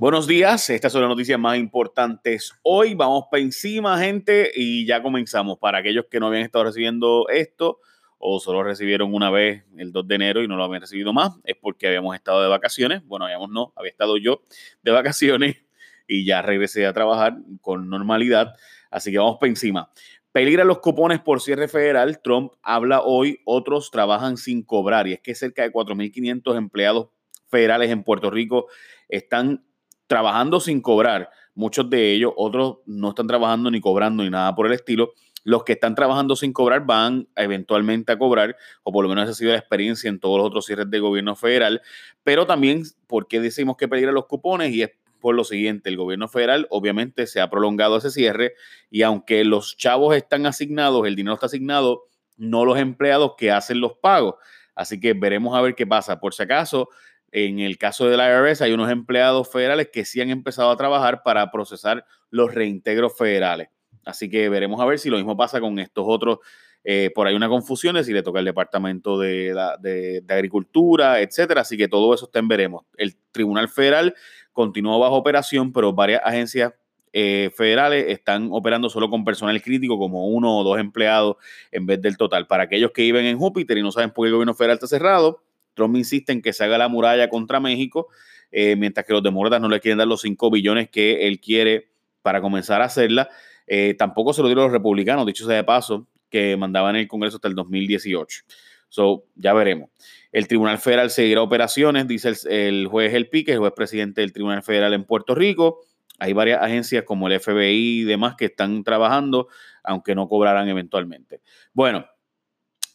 Buenos días, estas son las noticias más importantes. Hoy vamos para encima, gente, y ya comenzamos. Para aquellos que no habían estado recibiendo esto o solo recibieron una vez el 2 de enero y no lo habían recibido más, es porque habíamos estado de vacaciones. Bueno, habíamos no, había estado yo de vacaciones y ya regresé a trabajar con normalidad. Así que vamos para encima. Peligra los cupones por cierre federal. Trump habla hoy, otros trabajan sin cobrar. Y es que cerca de 4.500 empleados federales en Puerto Rico están trabajando sin cobrar. Muchos de ellos, otros no están trabajando ni cobrando ni nada por el estilo. Los que están trabajando sin cobrar van eventualmente a cobrar, o por lo menos esa ha sido la experiencia en todos los otros cierres de gobierno federal. Pero también, ¿por qué decimos que pedir los cupones? Y es por lo siguiente, el gobierno federal obviamente se ha prolongado ese cierre y aunque los chavos están asignados, el dinero está asignado, no los empleados que hacen los pagos. Así que veremos a ver qué pasa. Por si acaso, en el caso del IRS hay unos empleados federales que sí han empezado a trabajar para procesar los reintegros federales. Así que veremos a ver si lo mismo pasa con estos otros. Eh, por ahí una confusión de si le toca el Departamento de, Agricultura, etcétera. Así que todo eso está en veremos. El Tribunal Federal continúa bajo operación, pero varias agencias eh, federales están operando solo con personal crítico, como uno o dos empleados en vez del total. Para aquellos que viven en Júpiter y no saben por qué el gobierno federal está cerrado, Trump insiste en que se haga la muralla contra México, eh, mientras que los demócratas no le quieren dar los 5 billones que él quiere para comenzar a hacerla. Eh, tampoco se lo dieron los republicanos, dicho sea de paso, que mandaban el Congreso hasta el 2018. So, ya veremos. El Tribunal Federal seguirá operaciones, dice el, juez El Pique, el juez presidente del Tribunal Federal en Puerto Rico. Hay varias agencias como el FBI y demás que están trabajando, aunque no cobrarán eventualmente. Bueno,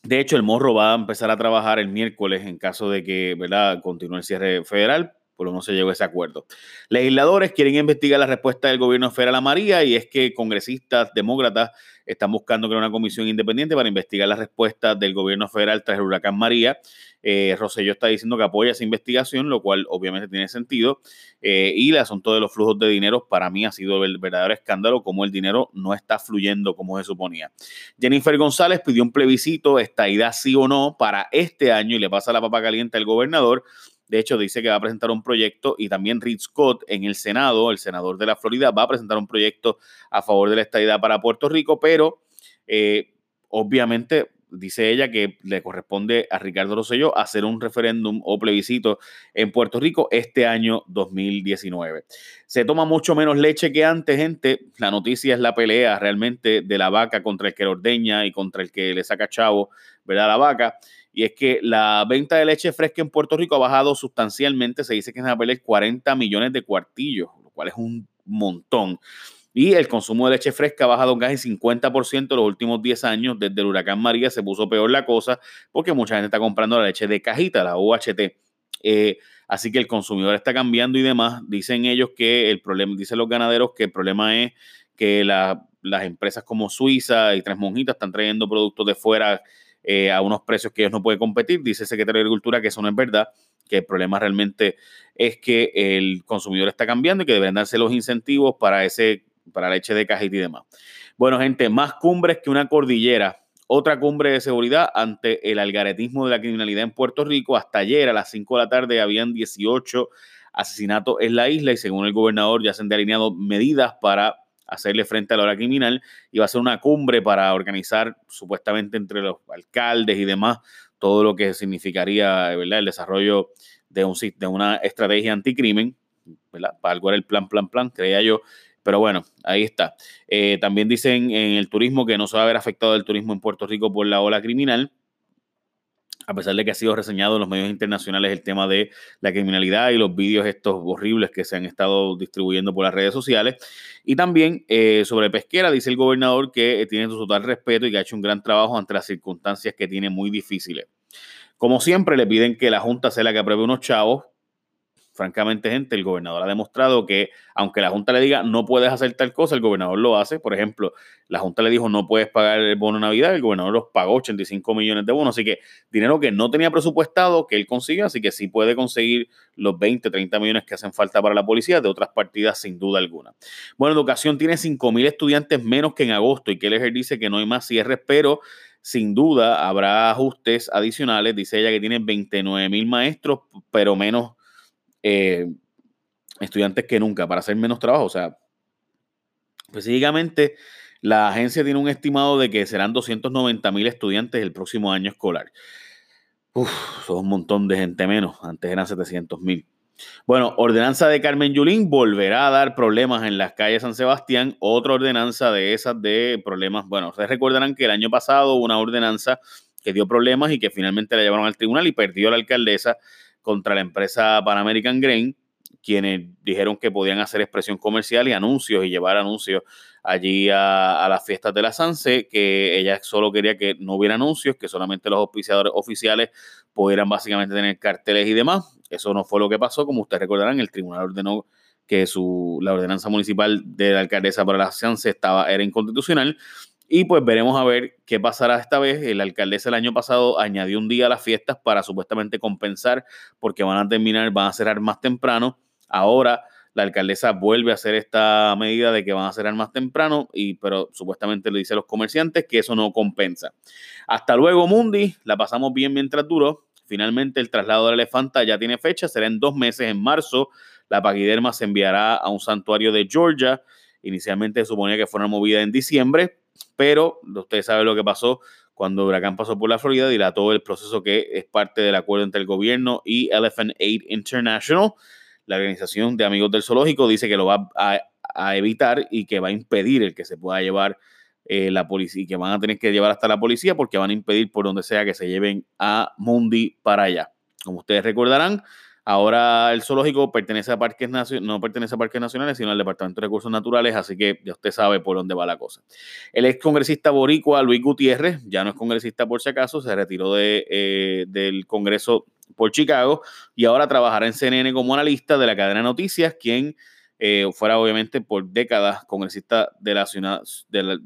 de hecho, el Morro va a empezar a trabajar el miércoles en caso de que ¿verdad? continúe el cierre federal, por lo se llegó a ese acuerdo. Legisladores quieren investigar la respuesta del gobierno federal a María y es que congresistas demócratas están buscando crear una comisión independiente para investigar las respuestas del gobierno federal tras el huracán María. Eh, está diciendo que apoya esa investigación, lo cual obviamente tiene sentido. Eh, y el asunto de los flujos de dinero para mí ha sido el verdadero escándalo, como el dinero no está fluyendo como se suponía. Jennifer González pidió un plebiscito, idea sí o no, para este año y le pasa la papa caliente al gobernador. De hecho, dice que va a presentar un proyecto y también Rick Scott en el Senado, el senador de la Florida, va a presentar un proyecto a favor de la estadidad para Puerto Rico, pero eh, obviamente dice ella que le corresponde a Ricardo Rosselló hacer un referéndum o plebiscito en Puerto Rico este año 2019. Se toma mucho menos leche que antes, gente. La noticia es la pelea realmente de la vaca contra el que la ordeña y contra el que le saca chavo, ¿verdad? La vaca y es que la venta de leche fresca en Puerto Rico ha bajado sustancialmente, se dice que a perder 40 millones de cuartillos, lo cual es un montón. Y el consumo de leche fresca ha bajado casi 50% en los últimos 10 años. Desde el huracán María se puso peor la cosa porque mucha gente está comprando la leche de cajita, la UHT. Eh, así que el consumidor está cambiando y demás. Dicen ellos que el problema, dicen los ganaderos que el problema es que las empresas como Suiza y Tres Monjitas están trayendo productos de fuera eh, a unos precios que ellos no pueden competir. Dice el secretario de Agricultura que eso no es verdad, que el problema realmente es que el consumidor está cambiando y que deben darse los incentivos para ese para leche de cajita y demás. Bueno, gente, más cumbres que una cordillera. Otra cumbre de seguridad ante el algaretismo de la criminalidad en Puerto Rico. Hasta ayer a las 5 de la tarde habían 18 asesinatos en la isla y según el gobernador ya se han delineado medidas para hacerle frente a la hora criminal y va a ser una cumbre para organizar supuestamente entre los alcaldes y demás todo lo que significaría el desarrollo de, un, de una estrategia anticrimen, ¿verdad? para algo era el plan, plan, plan, creía yo. Pero bueno, ahí está. Eh, también dicen en el turismo que no se va a haber afectado el turismo en Puerto Rico por la ola criminal a pesar de que ha sido reseñado en los medios internacionales el tema de la criminalidad y los vídeos estos horribles que se han estado distribuyendo por las redes sociales. Y también eh, sobre pesquera, dice el gobernador que eh, tiene su total respeto y que ha hecho un gran trabajo ante las circunstancias que tiene muy difíciles. Como siempre, le piden que la Junta sea la que apruebe unos chavos francamente, gente, el gobernador ha demostrado que, aunque la Junta le diga no puedes hacer tal cosa, el gobernador lo hace. Por ejemplo, la Junta le dijo no puedes pagar el bono Navidad, el gobernador los pagó 85 millones de bonos. Así que dinero que no tenía presupuestado, que él consiguió, así que sí puede conseguir los 20, 30 millones que hacen falta para la policía de otras partidas, sin duda alguna. Bueno, educación tiene 5 mil estudiantes menos que en agosto y Keller dice que no hay más cierres, pero sin duda habrá ajustes adicionales. Dice ella que tiene 29 mil maestros, pero menos eh, estudiantes que nunca para hacer menos trabajo. O sea, específicamente la agencia tiene un estimado de que serán 290 mil estudiantes el próximo año escolar. Uf, son un montón de gente menos. Antes eran 700 mil. Bueno, ordenanza de Carmen Yulín volverá a dar problemas en las calles San Sebastián. Otra ordenanza de esas de problemas. Bueno, ustedes recordarán que el año pasado hubo una ordenanza que dio problemas y que finalmente la llevaron al tribunal y perdió la alcaldesa contra la empresa Pan American Grain, quienes dijeron que podían hacer expresión comercial y anuncios y llevar anuncios allí a, las fiestas de la Sanse, que ella solo quería que no hubiera anuncios, que solamente los auspiciadores oficiales pudieran básicamente tener carteles y demás. Eso no fue lo que pasó, como ustedes recordarán, el tribunal ordenó que su, la ordenanza municipal de la alcaldesa para la Sanse estaba, era inconstitucional. Y pues veremos a ver qué pasará esta vez. El alcaldesa el año pasado añadió un día a las fiestas para supuestamente compensar porque van a terminar, van a cerrar más temprano. Ahora la alcaldesa vuelve a hacer esta medida de que van a cerrar más temprano, y, pero supuestamente le dice a los comerciantes que eso no compensa. Hasta luego, Mundi. La pasamos bien mientras duró. Finalmente, el traslado del elefanta ya tiene fecha, será en dos meses, en marzo. La paquiderma se enviará a un santuario de Georgia. Inicialmente se suponía que fuera movida en diciembre, pero ustedes saben lo que pasó cuando huracán pasó por la Florida, dilató el proceso que es parte del acuerdo entre el gobierno y Elephant Aid International la organización de amigos del zoológico dice que lo va a, evitar y que va a impedir el que se pueda llevar eh, la policía y que van a tener que llevar hasta la policía porque van a impedir por donde sea que se lleven a Mundi para allá. Como ustedes recordarán, ahora el zoológico pertenece a parques no pertenece a parques nacionales, sino al Departamento de Recursos Naturales, así que ya usted sabe por dónde va la cosa. El ex congresista boricua Luis Gutiérrez, ya no es congresista por si acaso, se retiró de, eh, del Congreso por Chicago y ahora trabajará en CNN como analista de la cadena de noticias, quien eh, fuera obviamente por décadas congresista de la ciudad,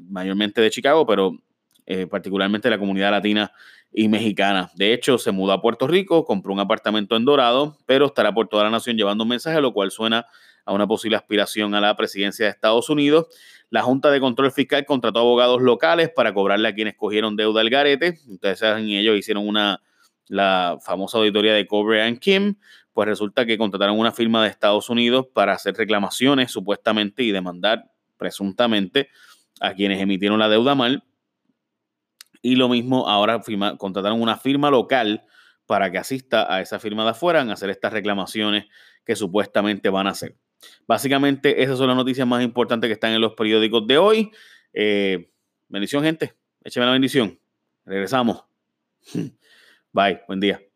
mayormente de Chicago, pero eh, particularmente de la comunidad latina y mexicana. De hecho, se mudó a Puerto Rico, compró un apartamento en Dorado, pero estará por toda la nación llevando un mensaje, lo cual suena a una posible aspiración a la presidencia de Estados Unidos. La Junta de Control Fiscal contrató abogados locales para cobrarle a quienes cogieron deuda al garete. Ustedes saben, ellos hicieron una la famosa auditoría de Cobra Kim, pues resulta que contrataron una firma de Estados Unidos para hacer reclamaciones supuestamente y demandar presuntamente a quienes emitieron la deuda mal. Y lo mismo ahora contrataron una firma local para que asista a esa firma de afuera a hacer estas reclamaciones que supuestamente van a hacer. Básicamente, esas son las noticias más importantes que están en los periódicos de hoy. Eh, bendición, gente. Écheme la bendición. Regresamos. Bye, buen día.